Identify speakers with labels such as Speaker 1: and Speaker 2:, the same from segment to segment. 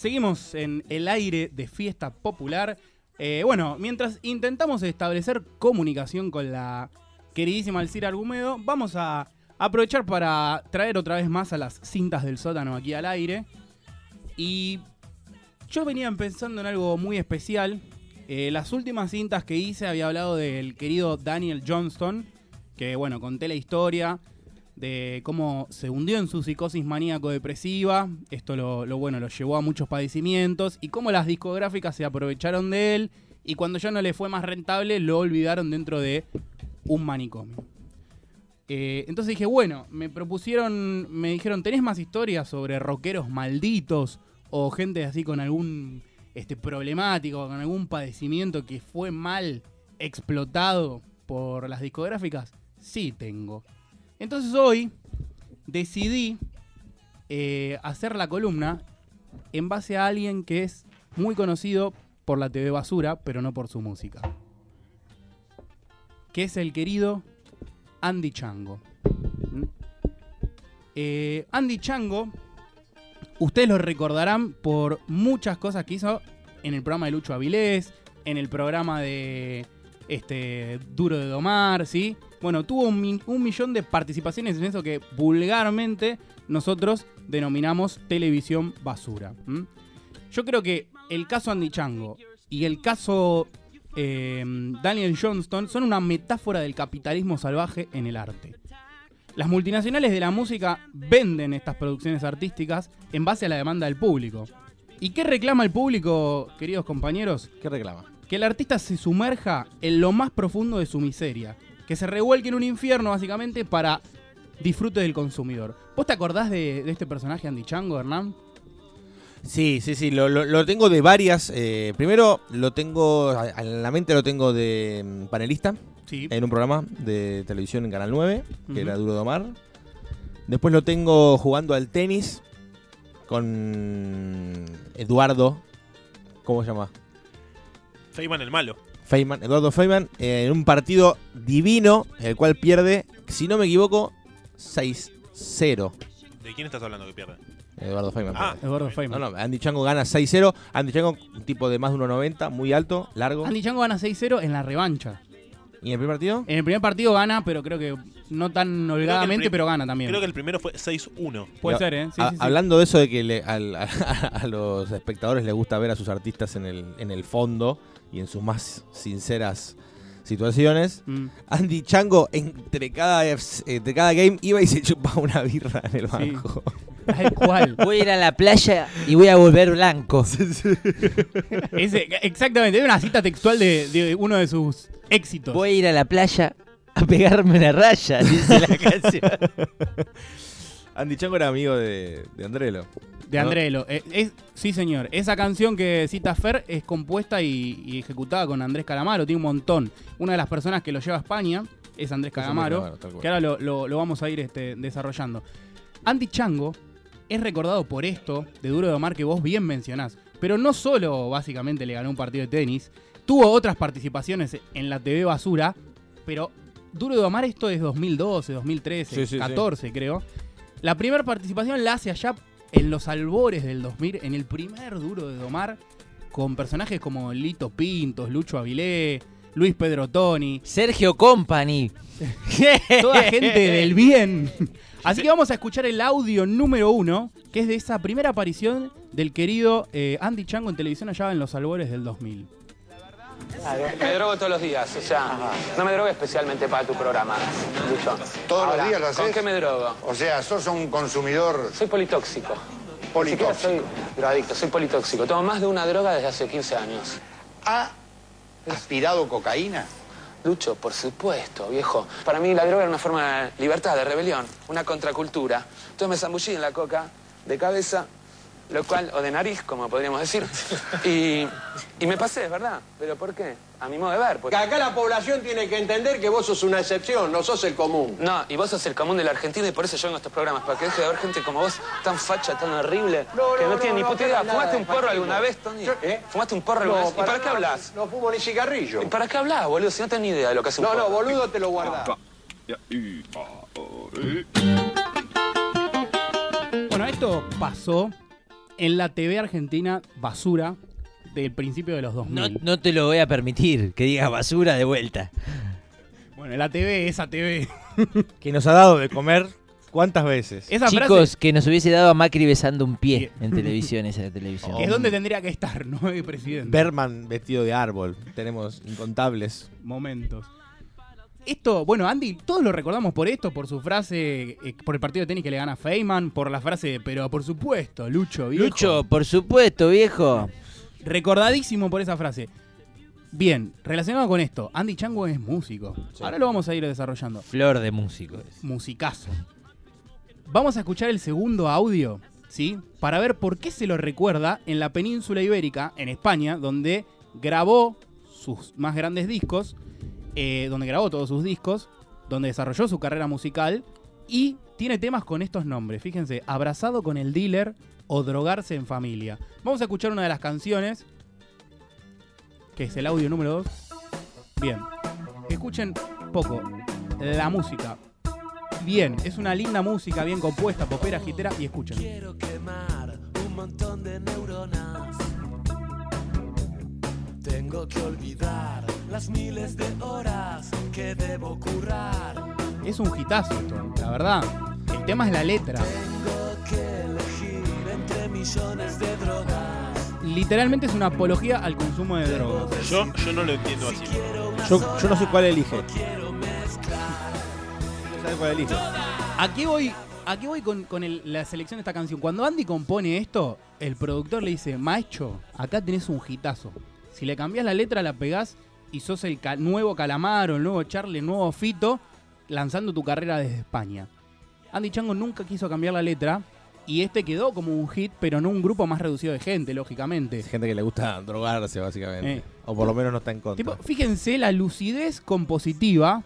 Speaker 1: Seguimos en el aire de fiesta popular. Eh, bueno, mientras intentamos establecer comunicación con la queridísima Alcira Argumedo, vamos a aprovechar para traer otra vez más a las cintas del sótano aquí al aire. Y yo venía pensando en algo muy especial. Eh, las últimas cintas que hice había hablado del querido Daniel Johnston, que bueno, conté la historia de cómo se hundió en su psicosis maníaco-depresiva. Esto lo, bueno, lo llevó a muchos padecimientos y cómo las discográficas se aprovecharon de él y cuando ya no le fue más rentable lo olvidaron dentro de un manicomio. Eh, entonces dije, bueno, me propusieron, me dijeron, ¿tenés más historias sobre rockeros malditos o gente así con algún este, problemático, con algún padecimiento que fue mal explotado por las discográficas? Sí, tengo. Entonces hoy decidí eh, hacer la columna en base a alguien que es muy conocido por la TV Basura, pero no por su música. Que es el querido Andy Chango. ¿Mm? Eh, Andy Chango, ustedes lo recordarán por muchas cosas que hizo en el programa de Lucho Avilés, en el programa de este, Duro de Domar, ¿sí? Bueno, tuvo un, mi- un millón de participaciones en eso que vulgarmente nosotros denominamos televisión basura. Yo creo que el caso Andy Chango y el caso eh, Daniel Johnston son una metáfora del capitalismo salvaje en el arte. Las multinacionales de la música venden estas producciones artísticas en base a la demanda del público. ¿Y qué reclama el público, queridos compañeros?
Speaker 2: ¿Qué reclama?
Speaker 1: que el artista se sumerja en lo más profundo de su miseria, que se revuelque en un infierno básicamente para disfrute del consumidor. ¿Vos te acordás de, de este personaje Andy Chango, Hernán?
Speaker 2: Sí, sí, sí, lo, lo- lo tengo de varias. eh, primero lo tengo, a- en la mente lo tengo de mm, panelista
Speaker 1: Sí.
Speaker 2: en un programa de televisión en Canal 9, que era Duro de Omar. Después lo tengo jugando al tenis con Eduardo, ¿cómo se llama?
Speaker 3: Feynman el malo.
Speaker 2: Feynman, Eduardo Feynman, eh, en un partido divino, el cual pierde, si no me equivoco, 6-0.
Speaker 3: ¿De quién estás hablando que pierde?
Speaker 2: Eduardo Feynman.
Speaker 3: Ah.
Speaker 1: Eduardo. Feynman.
Speaker 2: No, no, Andy Chango gana 6-0. Andy Chango, un tipo de más de 1,90, muy alto, largo.
Speaker 1: Andy Chango gana 6-0 en la revancha.
Speaker 2: ¿Y en el primer partido?
Speaker 1: En el primer partido gana, pero creo que no tan holgadamente, pero gana también.
Speaker 3: Creo que el primero fue 6-1.
Speaker 1: Puede ser, ¿eh? Sí,
Speaker 2: a-
Speaker 1: sí, sí.
Speaker 2: Hablando de eso de que le- al- a, a los espectadores les gusta ver a sus artistas en el, en el fondo y en sus más sinceras situaciones,
Speaker 1: Mm,
Speaker 2: Andy Chango entre cada, entre cada game iba y se chupaba una birra en el
Speaker 1: Sí.
Speaker 2: banco.
Speaker 1: tal cual.
Speaker 4: Voy a ir a la playa y voy a volver blanco.
Speaker 1: Ese- exactamente, es una cita textual de, de uno de sus éxitos.
Speaker 4: Voy a ir a la playa a pegarme una raya, dice la canción.
Speaker 2: Andy Chango era amigo de, de Andrelo.
Speaker 1: De. Andrelo. Eh, es- sí, señor. Esa canción que cita Fer es compuesta y, y ejecutada con Andrés Calamaro. Tiene un montón. Una de las personas que lo lleva a España es Andrés Calamaro. Que ahora lo, lo- lo vamos a ir este, desarrollando. Andy Chango es recordado por esto de Duro de Omar que vos bien mencionás. Pero no solo básicamente le ganó un partido de tenis, tuvo otras participaciones en la TV Basura, pero Duro de Omar esto es 2012, 2013,
Speaker 2: Sí, sí, sí.
Speaker 1: 14 creo. La primera participación la hace allá en los albores del 2000, en el primer Duro de Domar, con personajes como Lito Pintos, Lucho Avilé, Luis Pedro Toni,
Speaker 4: Sergio Company.
Speaker 1: toda gente del bien. Así que vamos a escuchar el audio número uno, que es de esa primera aparición del querido eh, Andy Chango en televisión allá en los albores del 2000.
Speaker 5: Me drogo todos los días, o sea, no me drogo especialmente para tu programa, Lucho.
Speaker 6: ¿Todos los días lo
Speaker 5: ¿Con
Speaker 6: haces?
Speaker 5: qué me drogo?
Speaker 6: O sea, sos un consumidor
Speaker 5: Soy politóxico. Ni
Speaker 6: politóxico.
Speaker 5: soy drogadicto, soy politóxico. Tomo más de una droga desde hace 15 años.
Speaker 6: ¿Ha aspirado cocaína?
Speaker 5: Lucho, por supuesto, viejo. Para mí la droga era una forma de libertad, de rebelión, una contracultura. Entonces me zambullí en la coca de cabeza, lo cual, o de nariz, como podríamos decir, y, y me pasé, es verdad. ¿Pero por qué? A mi modo de ver. Porque...
Speaker 7: Acá la población tiene que entender que vos sos una excepción, no sos el común.
Speaker 5: No, y vos sos el común de la Argentina y por eso yo vengo a estos programas, para que deje de haber gente como vos, tan facha, tan horrible,
Speaker 7: No,
Speaker 5: que
Speaker 7: no,
Speaker 5: no, tiene
Speaker 7: no,
Speaker 5: ni
Speaker 7: no,
Speaker 5: puta
Speaker 7: no,
Speaker 5: idea.
Speaker 7: nada,
Speaker 5: ¿Fumaste un porro alguna vez, Tony?
Speaker 7: ¿eh?
Speaker 5: ¿Fumaste un porro alguna
Speaker 7: No,
Speaker 5: vez? ¿Y para qué hablas?
Speaker 7: No fumo ni cigarrillo.
Speaker 5: ¿Y para qué hablas, boludo? Si no tenés ni idea de lo que hace un
Speaker 7: No, no,
Speaker 5: porro.
Speaker 7: boludo, te lo guardás.
Speaker 1: Bueno, esto pasó en la TV argentina basura del principio de los 2000.
Speaker 4: No, no te lo voy a permitir que digas basura de vuelta.
Speaker 1: Bueno, la TV, esa TV.
Speaker 2: Que nos ha dado de comer cuántas veces.
Speaker 1: Esa
Speaker 4: Chicos,
Speaker 1: frase
Speaker 4: que nos hubiese dado a Macri besando un pie en televisión, esa televisión.
Speaker 1: es donde tendría que estar, ¿no? El presidente.
Speaker 2: Berman vestido de árbol. Tenemos incontables.
Speaker 1: momentos. Esto, bueno, Andy, todos lo recordamos por esto, por su frase, eh, por el partido de tenis que le gana a Feynman, por la frase, de, pero por supuesto, Lucho, viejo.
Speaker 4: Lucho, por supuesto, viejo.
Speaker 1: Recordadísimo por esa frase. Bien, relacionado con esto, Andy Chango es músico. Ahora lo vamos a ir desarrollando.
Speaker 4: Flor de músicos.
Speaker 1: Musicazo. Vamos a escuchar el segundo audio, ¿sí? Para ver por qué se lo recuerda en la península ibérica, en España, donde grabó sus más grandes discos, eh, donde grabó todos sus discos, donde desarrolló su carrera musical y tiene temas con estos nombres. Fíjense, Abrazado con el dealer o Drogarse en familia. Vamos a escuchar una de las canciones, que es el audio número 2. Bien, escuchen poco la música. Bien, es una linda música, bien compuesta, popera, gitera y escuchen.
Speaker 8: Quiero quemar un montón de neuronas. Tengo que olvidar las miles de horas que debo currar.
Speaker 1: Es un hitazo esto, la verdad. El tema es la letra.
Speaker 8: Tengo que elegir entre millones de drogas.
Speaker 1: Literalmente es una apología al consumo de drogas.
Speaker 3: Yo, yo no lo entiendo así.
Speaker 2: Yo, yo no sé cuál elige. No sé cuál elige.
Speaker 1: Aquí voy, aquí voy con, con el- la selección de esta canción. Cuando Andy compone esto, el productor le dice, macho, acá tenés un hitazo. Si le cambiás la letra, la pegás y sos el ca- nuevo Calamaro, el nuevo Charlie, el nuevo Fito, lanzando tu carrera desde España. Andy Chango nunca quiso cambiar la letra y este quedó como un hit, pero en un grupo más reducido de gente, lógicamente.
Speaker 2: Es gente que le gusta drogarse, básicamente.
Speaker 1: Eh.
Speaker 2: O por lo menos no está en contra.
Speaker 1: Tipo, fíjense la lucidez compositiva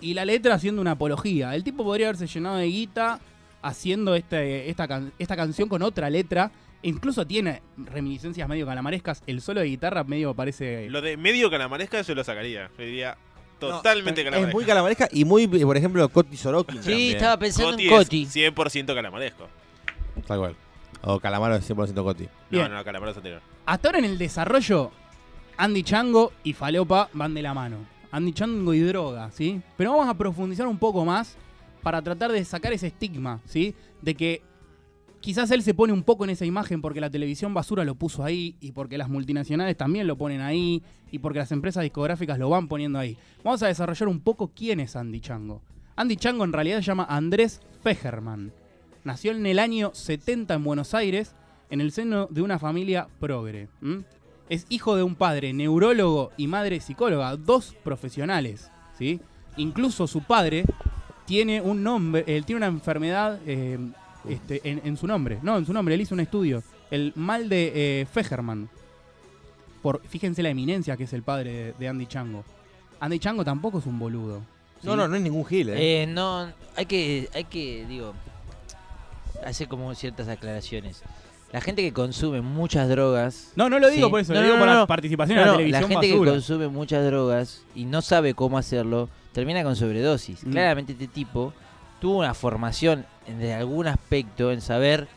Speaker 1: y la letra haciendo una apología. El tipo podría haberse llenado de guita haciendo este, esta, esta canción con otra letra. Incluso tiene reminiscencias medio calamarescas. El solo de guitarra medio parece...
Speaker 3: Lo de medio calamaresca yo lo sacaría. Yo diría totalmente
Speaker 2: es
Speaker 3: calamaresca.
Speaker 2: muy calamaresca y muy, por ejemplo, Coti Sorokin.
Speaker 4: Sí,
Speaker 2: también.
Speaker 4: estaba pensando
Speaker 3: Coti
Speaker 4: en Coti.
Speaker 3: es 100% calamaresco.
Speaker 2: Tal cual. O Calamaro es 100% Coti.
Speaker 1: Bien.
Speaker 3: No, no, calamaro es anterior.
Speaker 1: Hasta ahora en el desarrollo, Andy Chango y Falopa van de la mano. Andy Chango y droga, ¿sí? Pero vamos a profundizar un poco más para tratar de sacar ese estigma, ¿sí? De que quizás él se pone un poco en esa imagen porque la televisión basura lo puso ahí y porque las multinacionales también lo ponen ahí y porque las empresas discográficas lo van poniendo ahí. Vamos a desarrollar un poco quién es Andy Chango. Andy Chango en realidad se llama Andrés Fejerman. Nació en el año 70 en Buenos Aires en el seno de una familia progre. Es hijo de un padre neurólogo y madre psicóloga, dos profesionales. ¿sí? Incluso su padre tiene un nombre, él tiene una enfermedad eh, este, en, en su nombre. No, en su nombre, él hizo un estudio. El mal de eh, Fejerman. Por, fíjense la eminencia que es el padre de, de Andy Chango. Andy Chango tampoco es un boludo. ¿sí?
Speaker 2: No, no, no es ningún gil, ¿eh?
Speaker 4: Eh, no, hay que, hay que, digo, hacer como ciertas aclaraciones. La gente que consume muchas drogas.
Speaker 1: No, no lo digo
Speaker 4: Sí.
Speaker 1: por eso,
Speaker 4: No,
Speaker 1: lo digo
Speaker 4: no,
Speaker 1: por
Speaker 4: no,
Speaker 1: la
Speaker 4: no.
Speaker 1: participación
Speaker 4: No,
Speaker 1: en la
Speaker 4: no,
Speaker 1: televisión
Speaker 4: gente
Speaker 1: basura.
Speaker 4: que consume muchas drogas y no sabe cómo hacerlo, termina con sobredosis.
Speaker 1: Mm.
Speaker 4: Claramente este tipo tuvo una formación en- de algún aspecto en saber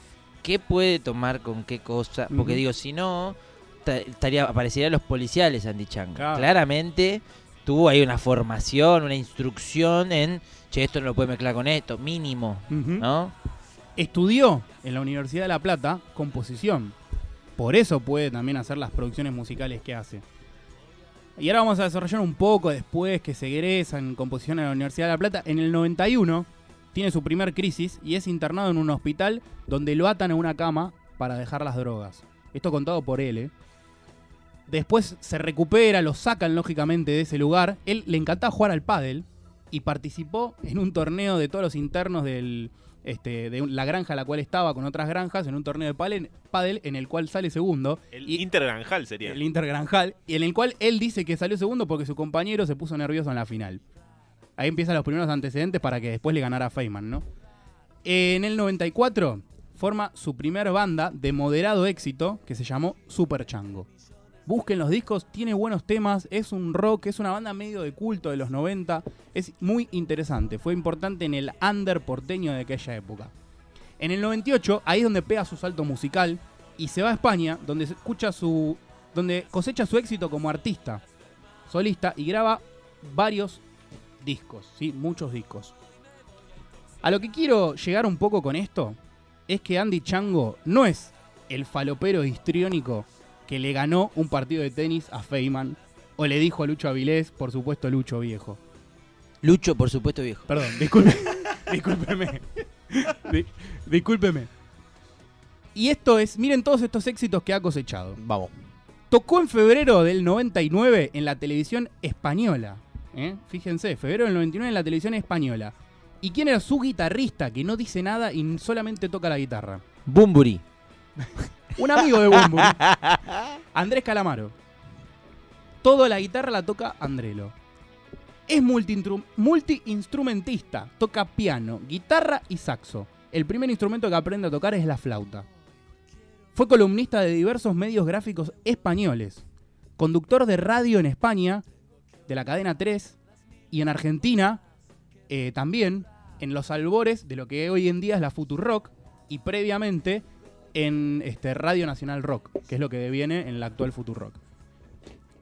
Speaker 4: qué puede tomar con qué cosa. Porque digo, si no, ta- estaría, aparecerían los policiales Andy.
Speaker 1: Claro.
Speaker 4: Claramente tuvo ahí una formación, una instrucción en, che, esto no lo puede mezclar con esto, mínimo. ¿no?
Speaker 1: Estudió en la Universidad de La Plata composición. Por eso puede también hacer las producciones musicales que hace. Y ahora vamos a desarrollar un poco después que se egresa en composición en la Universidad de La Plata. En el 91 tiene su primer crisis y es internado en un hospital donde lo atan a una cama para dejar las drogas. Esto contado por él, ¿eh? Después se recupera, lo sacan lógicamente de ese lugar. Él le encantaba jugar al pádel y participó en un torneo de todos los internos del, este, de la granja a la cual estaba con otras granjas, en un torneo de pádel, pádel en el cual sale segundo.
Speaker 3: El
Speaker 1: Y-
Speaker 3: Intergranjal sería.
Speaker 1: el Intergranjal, y en el cual él dice que salió segundo porque su compañero se puso nervioso en la final. Ahí empiezan los primeros antecedentes para que después le ganara a Feynman, ¿no? En el 94 forma su primer banda de moderado éxito que se llamó Super Chango. Busquen los discos, tiene buenos temas, es un rock, es una banda medio de culto de los 90, es muy interesante, fue importante en el under porteño de aquella época. En el 98, ahí es donde pega su salto musical y se va a España, donde escucha su donde cosecha su éxito como artista, solista y graba varios discos, ¿sí? muchos discos. A lo que quiero llegar un poco con esto es que Andy Chango no es el falopero histriónico que le ganó un partido de tenis a Feynman o le dijo a Lucho Avilés, por supuesto Lucho viejo.
Speaker 4: Lucho, por supuesto, viejo.
Speaker 1: Perdón, disculpe, discúlpeme. Di- discúlpeme. Y esto es, miren todos estos éxitos que ha cosechado.
Speaker 2: Vamos.
Speaker 1: Tocó en febrero del 99 en la televisión española. ¿Eh? Fíjense, febrero del 99 en la televisión española. ¿Y quién era su guitarrista que no dice nada y solamente toca la guitarra?
Speaker 4: Bumburi.
Speaker 1: Un amigo de Bumburi. Andrés Calamaro. Toda la guitarra la toca Andrelo. Es multiinstrumentista. Toca piano, guitarra y saxo. El primer instrumento que aprende a tocar es la flauta. Fue columnista de diversos medios gráficos españoles. Conductor de radio en España, de la cadena 3, y en Argentina, eh, también en los albores de lo que hoy en día es la Futurock, y previamente en este, Radio Nacional Rock, que es lo que deviene en la actual Futurock.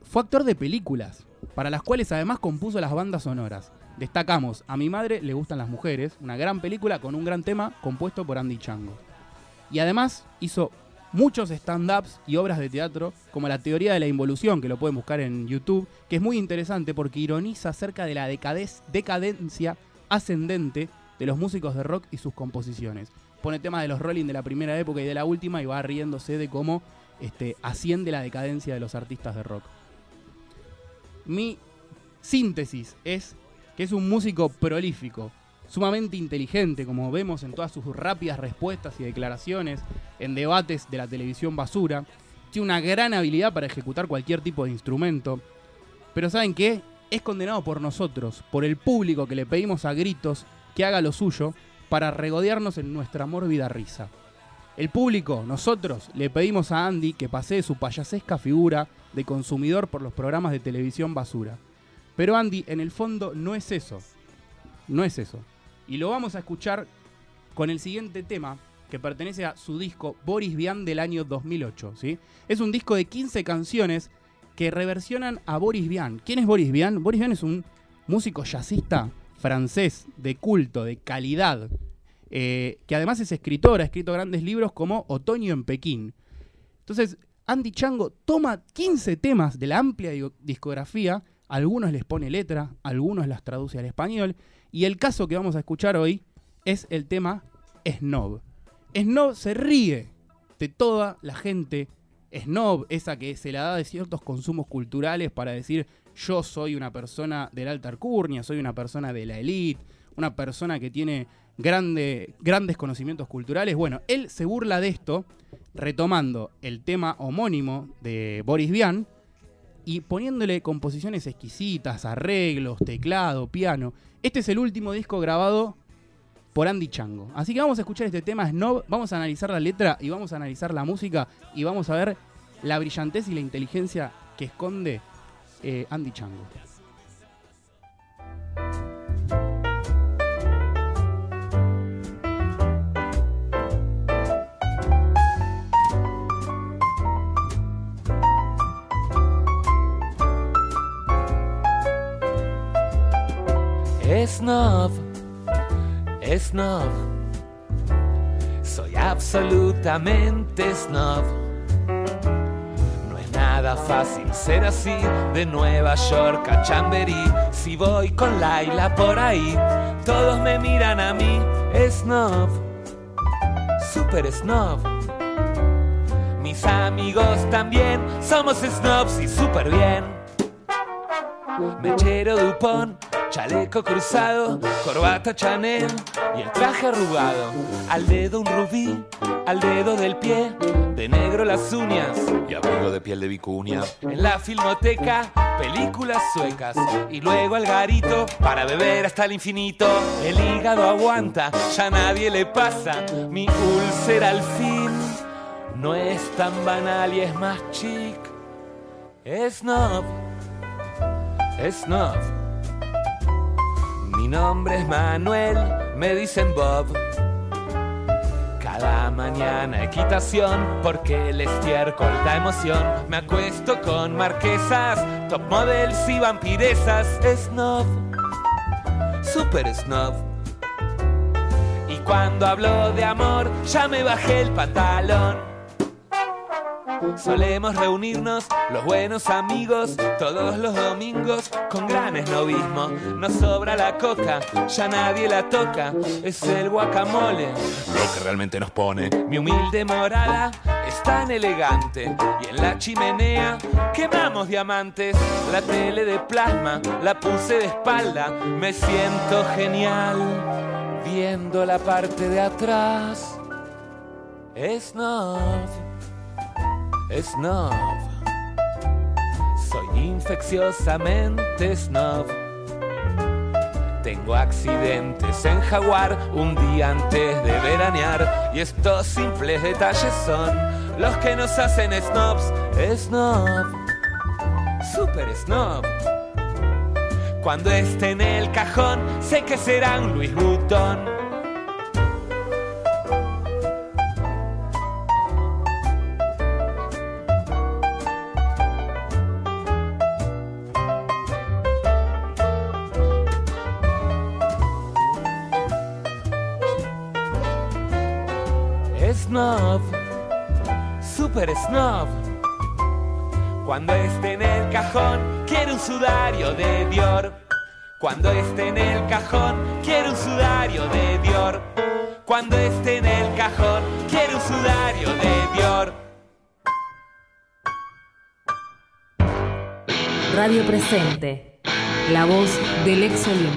Speaker 1: Fue actor de películas, para las cuales además compuso las bandas sonoras. Destacamos A mi madre le gustan las mujeres, una gran película con un gran tema compuesto por Andy Chango. Y además hizo muchos stand-ups y obras de teatro, como La teoría de la involución, que lo pueden buscar en YouTube, que es muy interesante porque ironiza acerca de la decadencia ascendente de los músicos de rock y sus composiciones. Pone temas de los Rolling de la primera época y de la última y va riéndose de cómo este, asciende la decadencia de los artistas de rock. Mi síntesis es que es un músico prolífico, sumamente inteligente, como vemos en todas sus rápidas respuestas y declaraciones en debates de la televisión basura. Tiene una gran habilidad para ejecutar cualquier tipo de instrumento. Pero ¿saben qué? Es condenado por nosotros, por el público que le pedimos a gritos que haga lo suyo para regodearnos en nuestra mórbida risa. El público, nosotros, le pedimos a Andy que pasee su payasesca figura de consumidor por los programas de televisión basura. Pero Andy, en el fondo, no es eso. No es eso. Y lo vamos a escuchar con el siguiente tema que pertenece a su disco Boris Vian del año 2008. ¿sí? Es un disco de 15 canciones que reversionan a Boris Vian. ¿Quién es Boris Vian? Boris Vian es un músico jazzista francés de culto, de calidad, eh, que además es escritor, ha escrito grandes libros como Otoño en Pekín. Entonces, Andy Chango toma 15 temas de la amplia discografía, algunos les pone letra, algunos las traduce al español, y el caso que vamos a escuchar hoy es el tema Snob. Snob se ríe de toda la gente snob, esa que se la da de ciertos consumos culturales para decir yo soy una persona de la alta alcurnia, soy una persona de la elite, una persona que tiene grande, grandes conocimientos culturales. Bueno, él se burla de esto retomando el tema homónimo de Boris Vian y poniéndole composiciones exquisitas, arreglos, teclado, piano. Este es el último disco grabado por Andy Chango. Así que vamos a escuchar este tema Snob, vamos a analizar la letra y vamos a analizar la música y vamos a ver la brillantez y la inteligencia que esconde eh, Andy Chango.
Speaker 8: Snob, snob. Soy absolutamente snob. No es nada fácil ser así de Nueva York a Chamberí. Si voy con Laila por ahí, todos me miran a mí. Snob, super snob. Mis amigos también somos snobs y súper bien. Mechero Dupont, chaleco cruzado, corbata Chanel y el traje arrugado. Al dedo un rubí, al dedo del pie, de negro las uñas
Speaker 9: Y abrigo de piel de vicuña.
Speaker 8: en la filmoteca, películas suecas y luego al garito para beber hasta el infinito. El hígado aguanta, ya nadie le pasa. Mi úlcera al fin no es tan banal y es más chic. Snob, snob. Mi nombre es Manuel, me dicen Bob. Cada mañana equitación, porque el estiércol da emoción. Me acuesto con marquesas, top models y vampiresas. Snob, super snob. Y cuando hablo de amor, ya me bajé el pantalón. Solemos reunirnos los buenos amigos todos los domingos con gran esnovismo. Nos sobra la coca, ya nadie la toca, es el guacamole.
Speaker 9: Lo que realmente nos pone.
Speaker 8: Mi humilde morada es tan elegante y en la chimenea quemamos diamantes. La tele de plasma la puse de espalda, me siento genial viendo la parte de atrás. Snob, snob. Soy infecciosamente snob. Tengo accidentes en Jaguar un día antes de veranear y estos simples detalles son los que nos hacen snobs, snob, super snob. Cuando esté en el cajón sé que será un Luis Butón. Snob, super snob. Cuando esté en el cajón, quiero un sudario de Dior. Cuando esté en el cajón, quiero un sudario de Dior. Cuando esté en el cajón, quiero un sudario de Dior.
Speaker 10: Radio Presente, la voz del ex Olimpo.